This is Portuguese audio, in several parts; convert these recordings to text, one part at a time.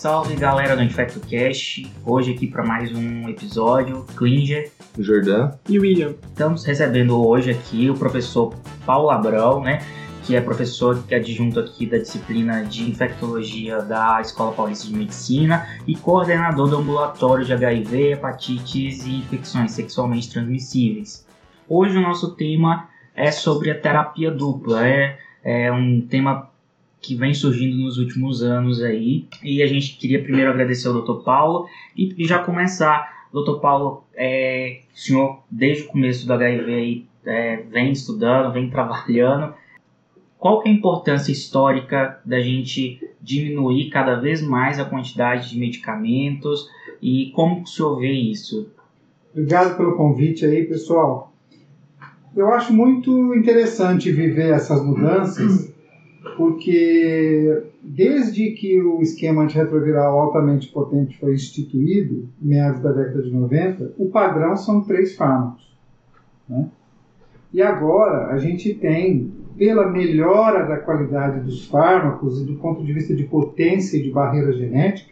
salve galera do InfectoCast. Hoje aqui para mais um episódio. Klinger, Jordan e William. Estamos recebendo hoje aqui o professor Paulo Abrão, né? Que é professor que é adjunto aqui da disciplina de infectologia da Escola Paulista de Medicina e coordenador do ambulatório de HIV, hepatites e infecções sexualmente transmissíveis. Hoje o nosso tema é sobre a terapia dupla. É, é um tema que vem surgindo nos últimos anos aí. E a gente queria primeiro agradecer ao Dr. Paulo e já começar. Dr. Paulo, é, o senhor desde o começo do HIV aí, é, vem estudando, vem trabalhando. Qual é a importância histórica da gente diminuir cada vez mais a quantidade de medicamentos e como o senhor vê isso? Obrigado pelo convite aí, pessoal. Eu acho muito interessante viver essas mudanças porque desde que o esquema antirretroviral altamente potente foi instituído, meados da década de 90, o padrão são três fármacos. Né? E agora a gente tem, pela melhora da qualidade dos fármacos e do ponto de vista de potência e de barreira genética,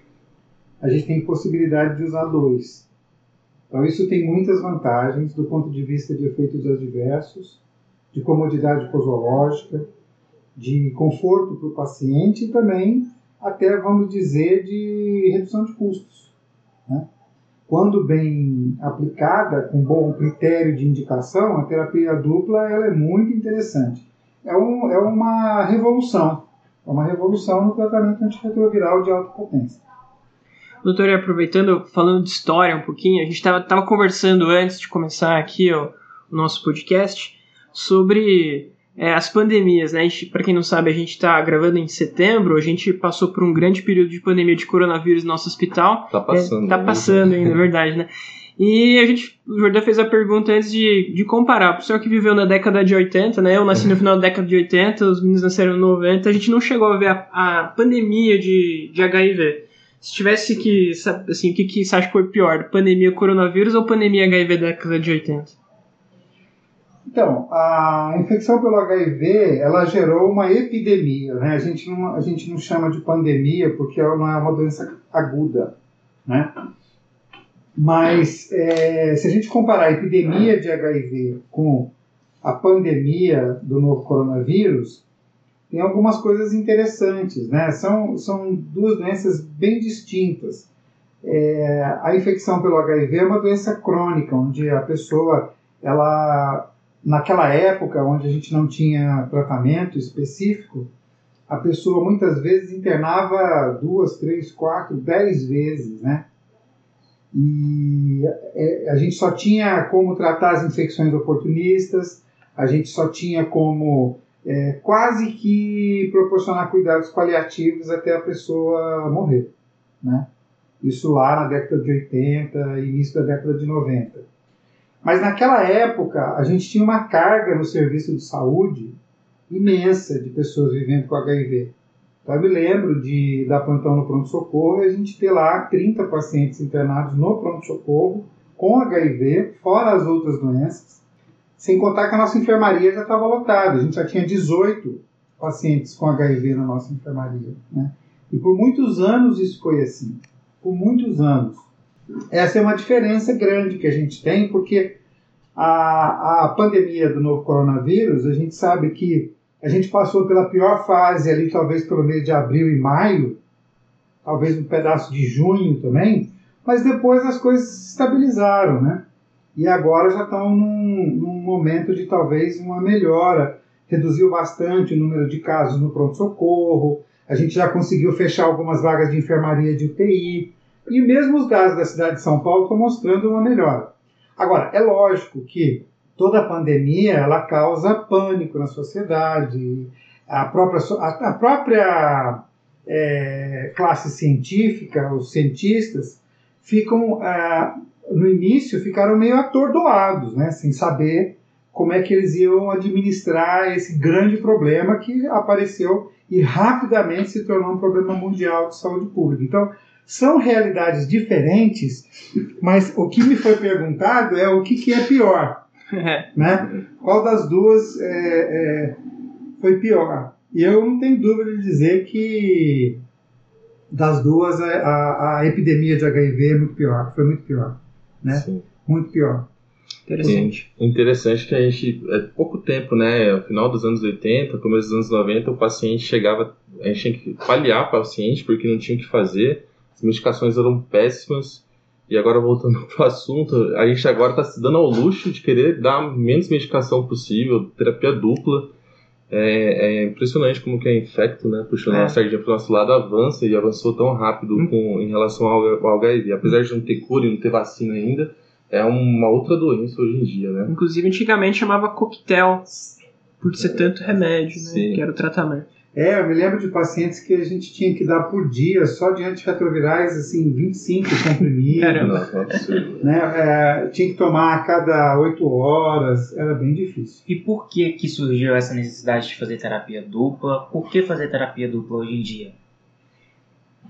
a gente tem possibilidade de usar dois. Então isso tem muitas vantagens do ponto de vista de efeitos adversos, de comodidade posológica, de conforto para o paciente e também até, vamos dizer, de redução de custos. Né? Quando bem aplicada, com bom critério de indicação, a terapia dupla ela é muito interessante. É, um, é uma revolução, é uma revolução no tratamento antirretroviral de alta potência. Doutor, aproveitando, falando de história um pouquinho, a gente estava conversando antes de começar aqui ó, o nosso podcast sobre é, as pandemias, né? Para quem não sabe, a gente está gravando em setembro, a gente passou por um grande período de pandemia de coronavírus no nosso hospital. Tá passando. É, tá passando ainda, é verdade, né? E a gente, o Jordão fez a pergunta antes de, de comparar. O pessoal que viveu na década de 80, né? Eu nasci no final da década de 80, os meninos nasceram no 90, a gente não chegou a ver a, a pandemia de, de HIV. Se tivesse que, assim, o que, que você acha que foi pior? Pandemia coronavírus ou pandemia HIV da década de 80? Então, a infecção pelo HIV, ela gerou uma epidemia, né? A gente não, a gente não chama de pandemia porque não é uma doença aguda, né? Mas é, se a gente comparar a epidemia de HIV com a pandemia do novo coronavírus, tem algumas coisas interessantes, né? São, são duas doenças bem distintas. É, a infecção pelo HIV é uma doença crônica, onde a pessoa ela naquela época onde a gente não tinha tratamento específico, a pessoa muitas vezes internava duas, três, quatro, dez vezes, né? E é, a gente só tinha como tratar as infecções oportunistas, a gente só tinha como é, quase que proporcionar cuidados paliativos até a pessoa morrer, né? Isso lá na década de 80, início da década de 90. Mas naquela época, a gente tinha uma carga no serviço de saúde imensa de pessoas vivendo com HIV. Então, eu me lembro de dar plantão no pronto-socorro e a gente ter lá 30 pacientes internados no pronto-socorro com HIV, fora as outras doenças, sem contar que a nossa enfermaria já estava lotada. A gente já tinha 18 pacientes com HIV na nossa enfermaria. Né? E por muitos anos isso foi assim. Por muitos anos. Essa é uma diferença grande que a gente tem, porque a, a pandemia do novo coronavírus, a gente sabe que a gente passou pela pior fase ali, talvez pelo mês de abril e maio, talvez um pedaço de junho também, mas depois as coisas se estabilizaram, né? E agora já estão num, num momento de talvez uma melhora. Reduziu bastante o número de casos no pronto-socorro, a gente já conseguiu fechar algumas vagas de enfermaria de UTI. E mesmo os dados da cidade de São Paulo estão mostrando uma melhora. Agora, é lógico que toda pandemia ela causa pânico na sociedade. A própria, a, própria é, classe científica, os cientistas, ficam é, no início ficaram meio atordoados, né, sem saber como é que eles iam administrar esse grande problema que apareceu e rapidamente se tornou um problema mundial de saúde pública. Então, são realidades diferentes, mas o que me foi perguntado é o que, que é pior. né? Qual das duas é, é, foi pior? E eu não tenho dúvida de dizer que das duas, a, a, a epidemia de HIV é muito pior, foi muito pior, né? Sim. Muito pior. Interessante. Sim. Interessante que a gente, é pouco tempo, né? No final dos anos 80, começo dos anos 90, o paciente chegava, a gente tinha que paliar o paciente porque não tinha o que fazer, as medicações eram péssimas. E agora, voltando pro assunto, a gente agora está se dando ao luxo de querer dar menos medicação possível, terapia dupla. É, é impressionante como que a Infecto, né, puxando É. a sardinha pro nosso lado, avança e avançou tão rápido com, em relação ao, ao HIV. Apesar de não ter cura e não ter vacina ainda, é uma outra doença hoje em dia, né? Inclusive, antigamente chamava coquetel, por ser tanto remédio, né? Sim. Que era o tratamento. É, eu me lembro de pacientes que a gente tinha que dar por dia, só de antirretrovirais, assim, 25 comprimidos. Caramba. É absurdo. né? É, tinha que tomar a cada 8 horas, era bem difícil. E por que que surgiu essa necessidade de fazer terapia dupla? Por que fazer terapia dupla hoje em dia?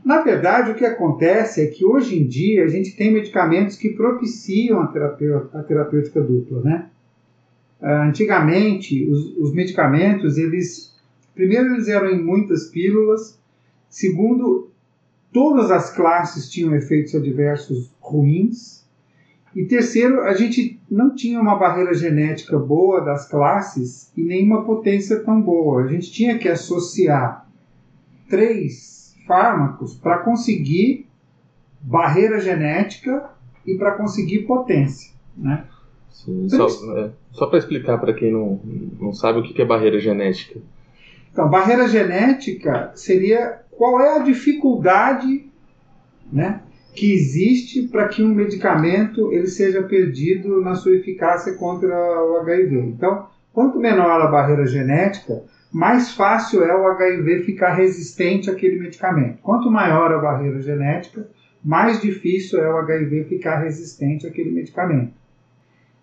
Na verdade, o que acontece é que hoje em dia a gente tem medicamentos que propiciam a, terapeu- a terapêutica dupla, né? Ah, Antigamente, os, os medicamentos, eles primeiro eles eram em muitas pílulas, segundo, todas as classes tinham efeitos adversos ruins, e terceiro, a gente não tinha uma barreira genética boa das classes e nenhuma potência tão boa. A gente tinha que associar três fármacos para conseguir barreira genética e para conseguir potência. Né? Sim, só é, só para explicar para quem não, não sabe o que que é barreira genética. Então, barreira genética seria qual é a dificuldade né, que existe para que um medicamento ele seja perdido na sua eficácia contra o HIV. Então, quanto menor a barreira genética, mais fácil é o HIV ficar resistente àquele medicamento. Quanto maior a barreira genética, mais difícil é o HIV ficar resistente àquele medicamento.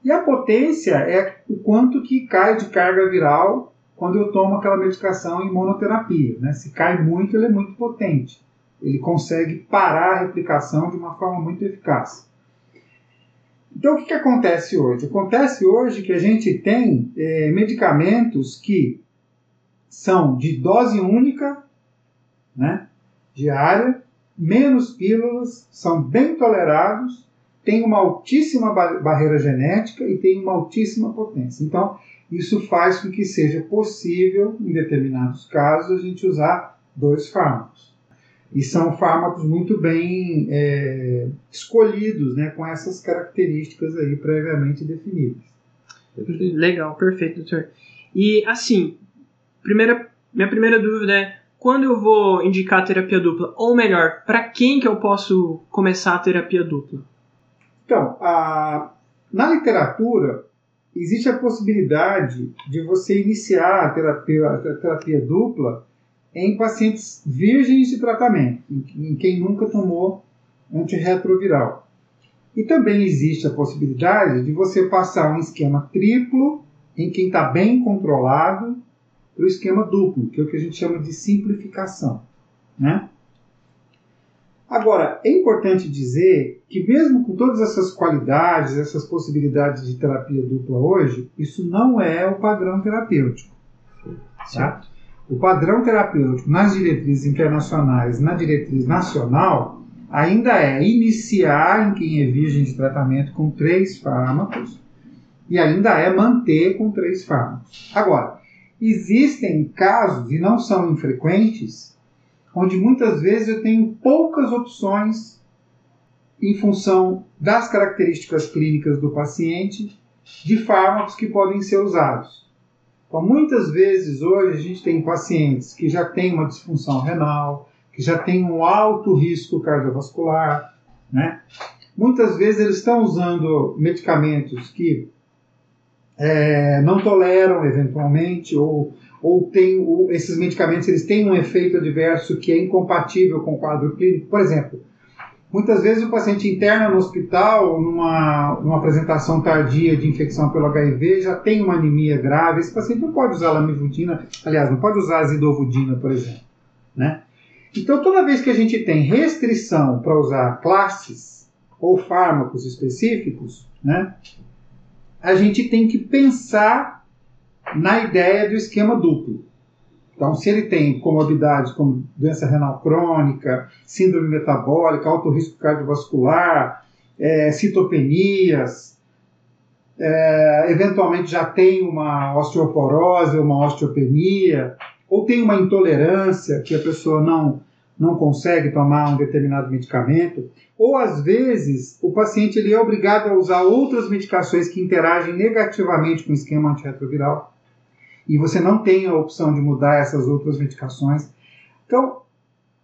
E a potência é o quanto que cai de carga viral quando eu tomo aquela medicação em monoterapia. Né? Se cai muito, ele é muito potente. Ele consegue parar a replicação de uma forma muito eficaz. Então, o que, que acontece hoje? Acontece hoje que a gente tem eh, medicamentos que são de dose única, né, diária, menos pílulas, são bem tolerados, têm uma altíssima ba- barreira genética e têm uma altíssima potência. Então, isso faz com que seja possível, em determinados casos, a gente usar dois fármacos. E são fármacos muito bem é, escolhidos, né, com essas características aí previamente definidas. Legal, perfeito, doutor. E assim, primeira, minha primeira dúvida é quando eu vou indicar a terapia dupla? Ou melhor, para quem que eu posso começar a terapia dupla? Então, a- na literatura, existe a possibilidade de você iniciar a terapia, a terapia dupla em pacientes virgens de tratamento, em, em quem nunca tomou antirretroviral. E também existe a possibilidade de você passar um esquema triplo em quem está bem controlado para o esquema duplo, que é o que a gente chama de simplificação. Né? Agora, é importante dizer que, mesmo com todas essas qualidades, essas possibilidades de terapia dupla hoje, isso não é o padrão terapêutico. Tá? O padrão terapêutico nas diretrizes internacionais, na diretriz nacional, ainda é iniciar em quem é virgem de tratamento com três fármacos e ainda é manter com três fármacos. Agora, existem casos, e não são infrequentes, onde muitas vezes eu tenho poucas opções em função das características clínicas do paciente de fármacos que podem ser usados. Então, muitas vezes hoje a gente tem pacientes que já têm uma disfunção renal, que já têm um alto risco cardiovascular, né? Muitas vezes eles estão usando medicamentos que é, não toleram eventualmente ou ou tem o, esses medicamentos eles têm um efeito adverso que é incompatível com o quadro clínico. Por exemplo, muitas vezes o paciente interna no hospital, numa, numa apresentação tardia de infecção pelo HIV, já tem uma anemia grave. Esse paciente não pode usar lamivudina, aliás, não pode usar azidovudina, por exemplo. Né? Então, toda vez que a gente tem restrição para usar classes ou fármacos específicos, né, a gente tem que pensar na ideia do esquema duplo. Então, se ele tem comorbidades como doença renal crônica, síndrome metabólica, alto risco cardiovascular, é, citopenias, é, eventualmente já tem uma osteoporose, uma osteopenia, ou tem uma intolerância que a pessoa não, não consegue tomar um determinado medicamento, ou às vezes o paciente ele é obrigado a usar outras medicações que interagem negativamente com o esquema antirretroviral e você não tem a opção de mudar essas outras medicações. Então,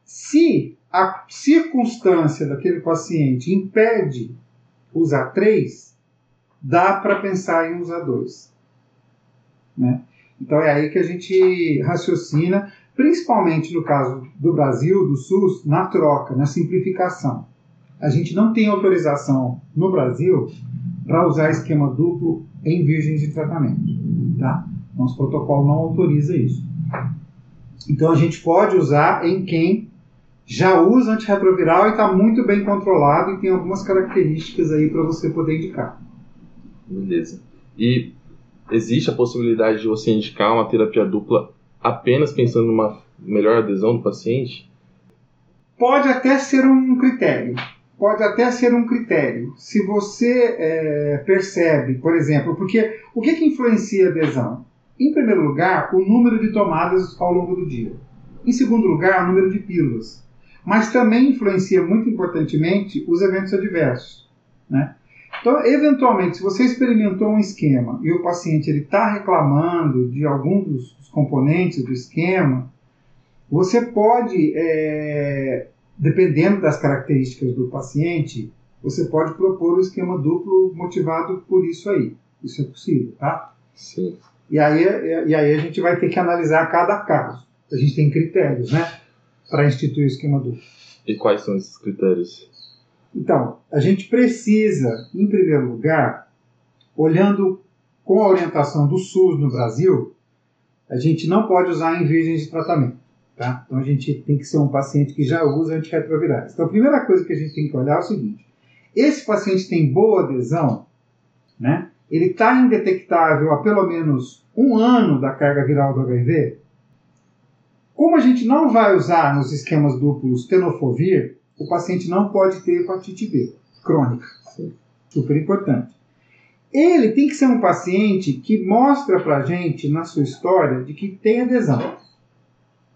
se a circunstância daquele paciente impede usar três, dá para pensar em usar dois. Né? Então é aí que a gente raciocina, principalmente no caso do Brasil, do SUS, na troca, na simplificação. A gente não tem autorização no Brasil para usar esquema duplo em virgens de tratamento. Tá? Nosso protocolo não autoriza isso. Então a gente pode usar em quem já usa antirretroviral e está muito bem controlado e tem algumas características aí para você poder indicar. Beleza. E existe a possibilidade de você indicar uma terapia dupla apenas pensando numa melhor adesão do paciente? Pode até ser um critério. Pode até ser um critério. Se você é, percebe, por exemplo, porque o que, que influencia a adesão? Em primeiro lugar, o número de tomadas ao longo do dia. Em segundo lugar, o número de pílulas. Mas também influencia muito importantemente os eventos adversos. Né? Então, eventualmente, se você experimentou um esquema e o paciente está reclamando de algum dos, componentes do esquema, você pode, é, dependendo das características do paciente, você pode propor o um esquema duplo motivado por isso aí. Isso é possível, tá? Sim. E aí, e aí a gente vai ter que analisar cada caso. A gente tem critérios, né? Para instituir o esquema duplo. E quais são esses critérios? Então, a gente precisa, em primeiro lugar, olhando com a orientação do SUS no Brasil, a gente não pode usar em virgens de tratamento. Tá? Então a gente tem que ser um paciente que já usa antirretrovirais. Então a primeira coisa que a gente tem que olhar é o seguinte: esse paciente tem boa adesão, né? ele está indetectável há pelo menos um ano da carga viral do HIV, como a gente não vai usar nos esquemas duplos tenofovir, o paciente não pode ter hepatite B crônica. Super importante. Ele tem que ser um paciente que mostra para gente na sua história de que tem adesão.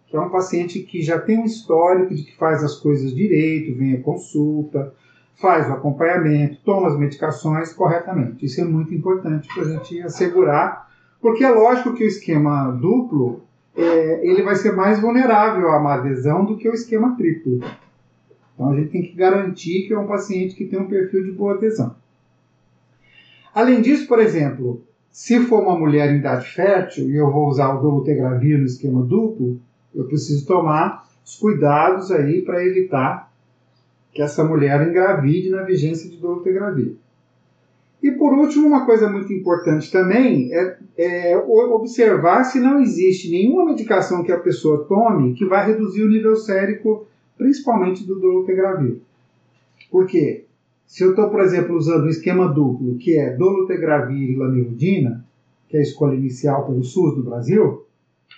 Que é um paciente que já tem um histórico de que faz as coisas direito, vem à consulta, faz o acompanhamento, toma as medicações corretamente. Isso é muito importante para a gente assegurar, porque é lógico que o esquema duplo é, ele vai ser mais vulnerável a uma adesão do que o esquema triplo. Então a gente tem que garantir que é um paciente que tem um perfil de boa adesão. Além disso, por exemplo, se for uma mulher em idade fértil e eu vou usar o dolutegravir no esquema duplo, eu preciso tomar os cuidados aí para evitar que essa mulher engravide na vigência de dolutegravir. E por último, uma coisa muito importante também é, é, observar se não existe nenhuma medicação que a pessoa tome que vai reduzir o nível sérico, principalmente do dolutegravir. Por quê? Se eu estou, por exemplo, usando um esquema duplo, que é dolutegravir e lamivudina, que é a escolha inicial pelo SUS do Brasil,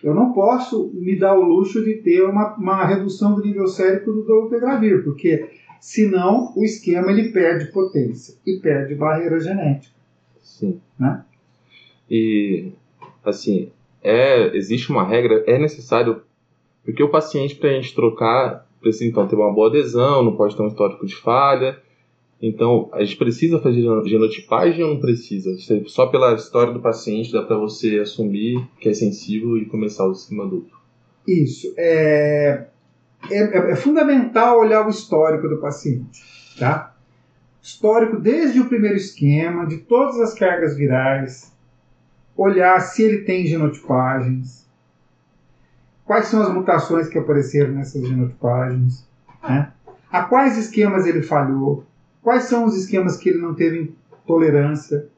eu não posso me dar o luxo de ter uma, uma redução do nível sérico do dolutegravir, porque senão o esquema ele perde potência e perde barreira genética. Sim. Né? E, assim, é, existe uma regra, é necessário, porque o paciente, para a gente trocar, precisa então ter uma boa adesão, não pode ter um histórico de falha. Então, a gente precisa fazer genotipagem ou não precisa? Só pela história do paciente dá para você assumir que é sensível e começar o esquema duplo. Isso. É, é, é, é, fundamental olhar o histórico do paciente, tá? Histórico desde o primeiro esquema, de todas as cargas virais, olhar se ele tem genotipagens, quais são as mutações que apareceram nessas genotipagens, né? a quais esquemas ele falhou, quais são os esquemas que ele não teve tolerância,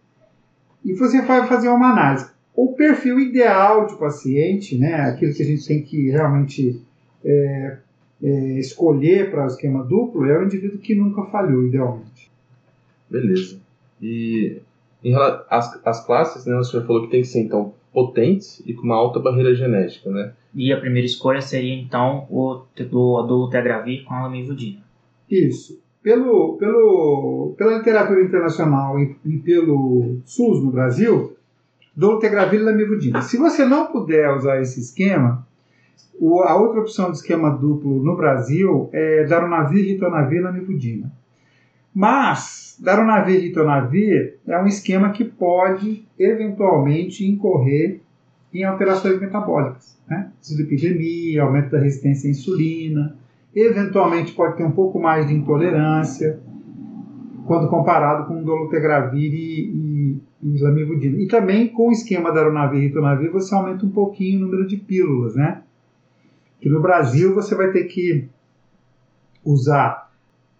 e você vai fazer uma análise. O perfil ideal de paciente, né, aquilo que a gente tem que realmente é, é, escolher para o esquema duplo é o indivíduo que nunca falhou, idealmente. Beleza. E em relação às, às classes, né, o senhor falou que tem que ser, então, potentes e com uma alta barreira genética, né? E a primeira escolha seria então o do dolutegravir com a lamivudina. Isso. Pelo, pelo, pela literatura internacional e, e pelo SUS no Brasil, dolutegravir e lamivudina. Se você não puder usar esse esquema, o, a outra opção de esquema duplo no Brasil é darunavir, ritonavir e lamivudina. Mas darunavir e ritonavir é um esquema que pode eventualmente incorrer em alterações metabólicas, né? Dislipidemia, aumento da resistência à insulina, eventualmente pode ter um pouco mais de intolerância quando comparado com dolutegravir e, e, e lamivudina. E também com o esquema darunavir e ritonavir você aumenta um pouquinho o número de pílulas, né? Que no Brasil você vai ter que usar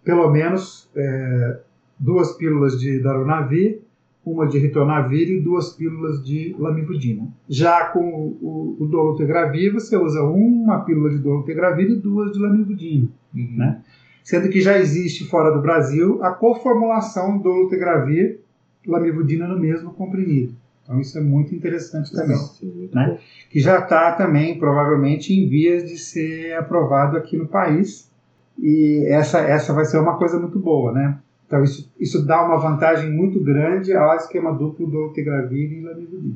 pelo menos é, duas pílulas de darunavir uma de ritonavir e duas pílulas de lamivudina. Já com o, o, o dolutegravir, você usa uma pílula de dolutegravir e duas de lamivudina, uhum. né? Sendo que já existe fora do Brasil a coformulação dolutegravir lamivudina no mesmo comprimido. Então isso é muito interessante também, Sim, né? Que já está também provavelmente em vias de ser aprovado aqui no país. E essa essa vai ser uma coisa muito boa, né? Então, isso, isso dá uma vantagem muito grande ao esquema duplo do Dolutegravir e Lamivudina.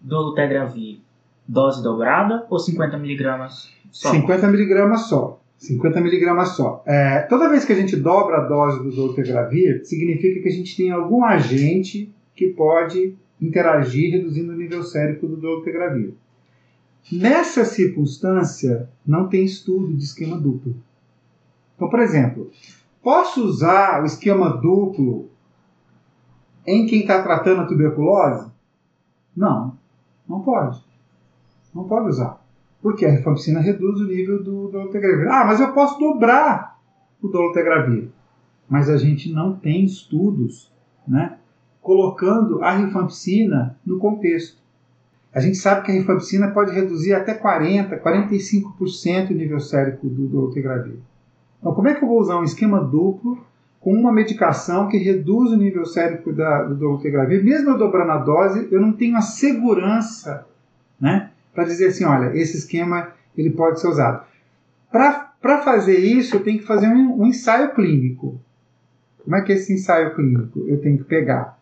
Dolutegravir, dose dobrada ou 50mg só? 50mg só. 50mg só. É, toda vez que a gente dobra a dose do dolutegravir, significa que a gente tem algum agente que pode interagir reduzindo o nível sérico do dolutegravir. Nessa circunstância, não tem estudo de esquema duplo. Então, por exemplo, Posso usar o esquema duplo em quem está tratando a tuberculose? Não, não pode. Não pode usar. Porque a rifampicina reduz o nível do dolutegravir. Ah, mas eu posso dobrar o dolutegravir. Mas a gente não tem estudos né, colocando a rifampicina no contexto. A gente sabe que a rifampicina pode reduzir até 40%, 45% o nível sérico do dolutegravir. Então, como é que eu vou usar um esquema duplo com uma medicação que reduz o nível sérico da, do dolutegravir? Mesmo eu dobrando a dose, eu não tenho a segurança né, para dizer assim, olha, esse esquema ele pode ser usado. Para fazer isso, eu tenho que fazer um, um ensaio clínico. Como é que é esse ensaio clínico? Eu tenho que pegar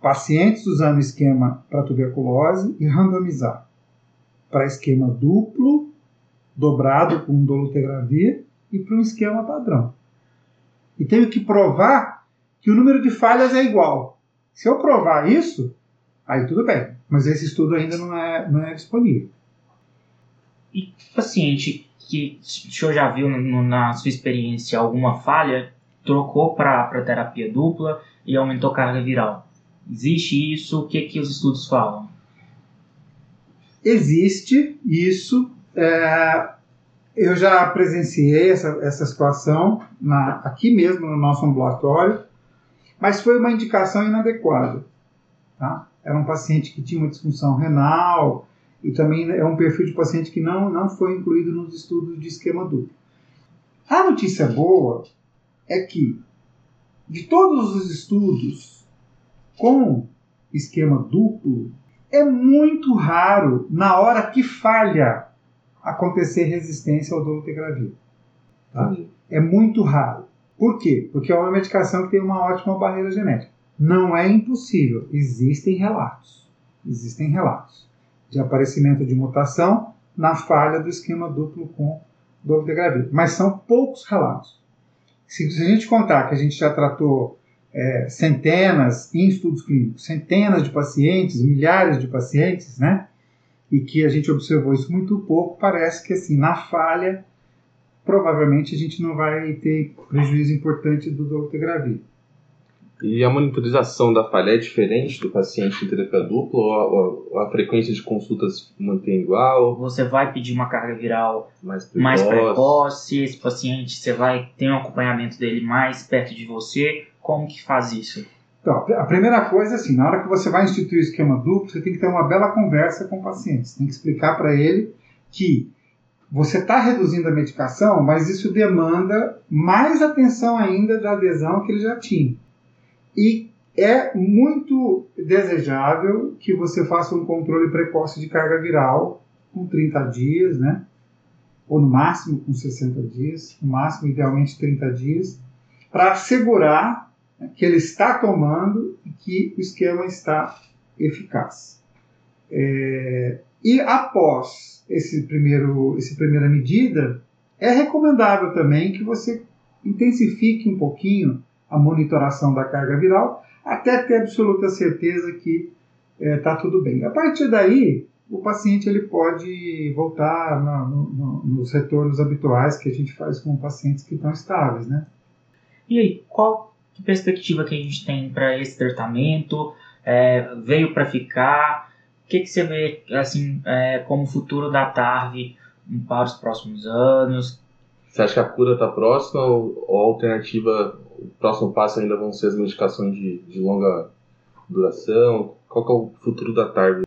pacientes usando esquema para tuberculose e randomizar para esquema duplo, dobrado com dolutegravir, e para um esquema padrão. E tenho que provar que o número de falhas é igual. Se eu provar isso, aí tudo bem. Mas esse estudo ainda não é, não é disponível. E paciente que o senhor já viu no, na sua experiência alguma falha, trocou para terapia dupla e aumentou carga viral. Existe isso? O que, que os estudos falam? Existe isso. É, eu já presenciei essa, essa situação na, aqui mesmo no nosso ambulatório, mas foi uma indicação inadequada. Tá? Era um paciente que tinha uma disfunção renal e também é um perfil de paciente que não, não foi incluído nos estudos de esquema duplo. A notícia boa é que, de todos os estudos com esquema duplo, é muito raro na hora que falha acontecer resistência ao dolutegravir. Tá? É muito raro. Por quê? Porque é uma medicação que tem uma ótima barreira genética. Não é impossível. Existem relatos. Existem relatos de aparecimento de mutação na falha do esquema duplo com dolutegravir. Mas são poucos relatos. Se, se a gente contar que a gente já tratou é, centenas em estudos clínicos, centenas de pacientes, milhares de pacientes, né? e que a gente observou isso muito pouco, parece que assim, na falha, provavelmente a gente não vai ter prejuízo importante do dolutegravir. E a monitorização da falha é diferente do paciente em terapia dupla ou a, a, frequência de consultas mantém igual? Você vai pedir uma carga viral mais precoce. mais precoce, esse paciente você vai ter um acompanhamento dele mais perto de você, como que faz isso? Então, a primeira coisa é assim, na hora que você vai instituir o esquema duplo, você tem que ter uma bela conversa com o paciente. Você tem que explicar para ele que você está reduzindo a medicação, mas isso demanda mais atenção ainda da adesão que ele já tinha. E é muito desejável que você faça um controle precoce de carga viral com 30 dias, né? Ou no máximo com 60 dias, no máximo, idealmente 30 dias, para assegurar que ele está tomando e que o esquema está eficaz. É, e após esse primeiro, essa primeira medida, é recomendável também que você intensifique um pouquinho a monitoração da carga viral até ter absoluta certeza que está é, tá tudo bem. A partir daí, o paciente ele pode voltar no, no, nos retornos habituais que a gente faz com pacientes que estão estáveis, né? E aí, qual perspectiva que a gente tem para esse tratamento? É, veio para ficar? O que, que você vê assim é, como futuro da TARV para os próximos anos? Você acha que a cura está próxima ou, ou, a alternativa, o próximo passo ainda vão ser as medicações de, de longa duração? Qual é o futuro da TARV?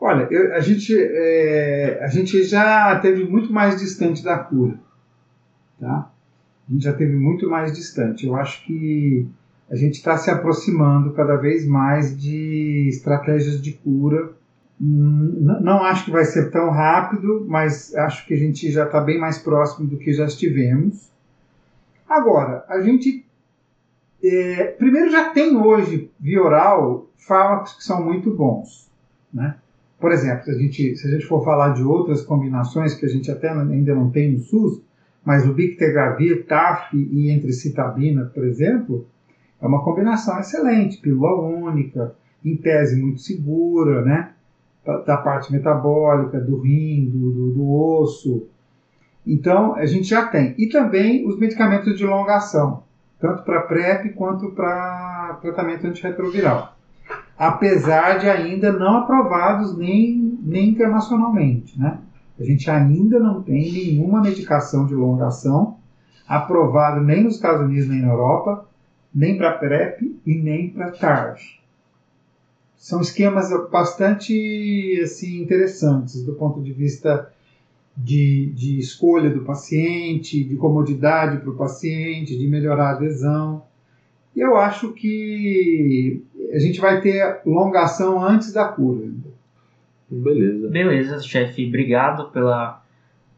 Olha, eu, a, gente, é, a gente já teve muito mais distante da cura. Tá? A gente já teve muito mais distante. Eu acho que a gente está se aproximando cada vez mais de estratégias de cura não acho que vai ser tão rápido, mas acho que a gente já está bem mais próximo do que já estivemos. Agora, a gente é, primeiro já tem hoje via oral fármacos que são muito bons, né? Por exemplo, se a gente, se a gente for falar de outras combinações que a gente até ainda não tem no SUS, mas o Bictegravir, TAF e Entrecitabina, por exemplo, é uma combinação excelente, pílula única, em tese muito segura, né? da parte metabólica, do rim, do, do, do, osso. Então, a gente já tem. E também os medicamentos de longa ação, tanto para PrEP quanto para tratamento antirretroviral. Apesar de ainda não aprovados nem, nem internacionalmente. Né? A gente ainda não tem nenhuma medicação de longa ação aprovada nem nos Estados Unidos nem na Europa, nem para PrEP e nem para TARV são esquemas bastante assim, interessantes do ponto de vista de, de escolha do paciente, de comodidade para o paciente, de melhorar a adesão. E eu acho que a gente vai ter longação antes da cura. Beleza. Beleza, chefe. Obrigado pela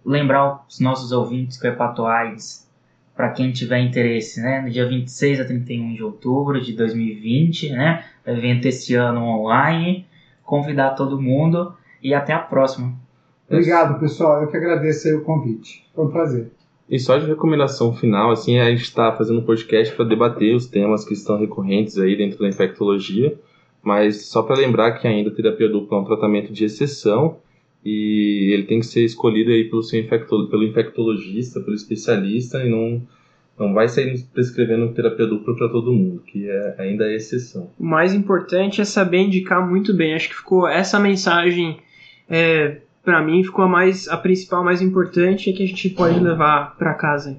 lembrar os nossos ouvintes que o hepatoaides, para quem tiver interesse, né, no dia 26 a 31 de outubro de 2020, né, evento esse ano online. Convidar todo mundo e até a próxima. Obrigado, pessoal. Eu que agradeço o convite. Foi um prazer. E só de recomendação final, assim, a gente está fazendo um podcast para debater os temas que estão recorrentes aí dentro da infectologia, mas só para lembrar que ainda a terapia dupla é um tratamento de exceção e ele tem que ser escolhido aí pelo seu infecto, pelo infectologista, pelo especialista e não não vai sair prescrevendo terapia dupla para todo mundo, que é, ainda é exceção. O mais importante é saber indicar muito bem. Acho que ficou essa mensagem é, para mim ficou a mais a principal, mais importante é que a gente pode levar para casa.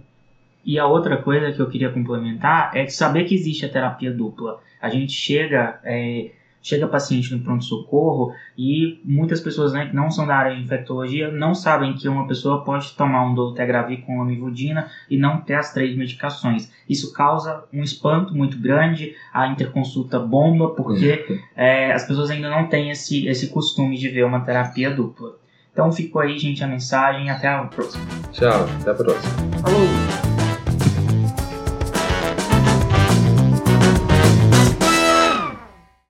E a outra coisa que eu queria complementar é saber que existe a terapia dupla. A gente chega é, chega paciente no pronto-socorro e muitas pessoas né, que não são da área de infectologia não sabem que uma pessoa pode tomar um dolutegravir com amivudina e não ter as três medicações. Isso causa um espanto muito grande, a interconsulta bomba, porque é, as pessoas ainda não têm esse, esse costume de ver uma terapia dupla. Então ficou aí, gente, a mensagem. Até a próxima. Tchau, até a próxima. Falou!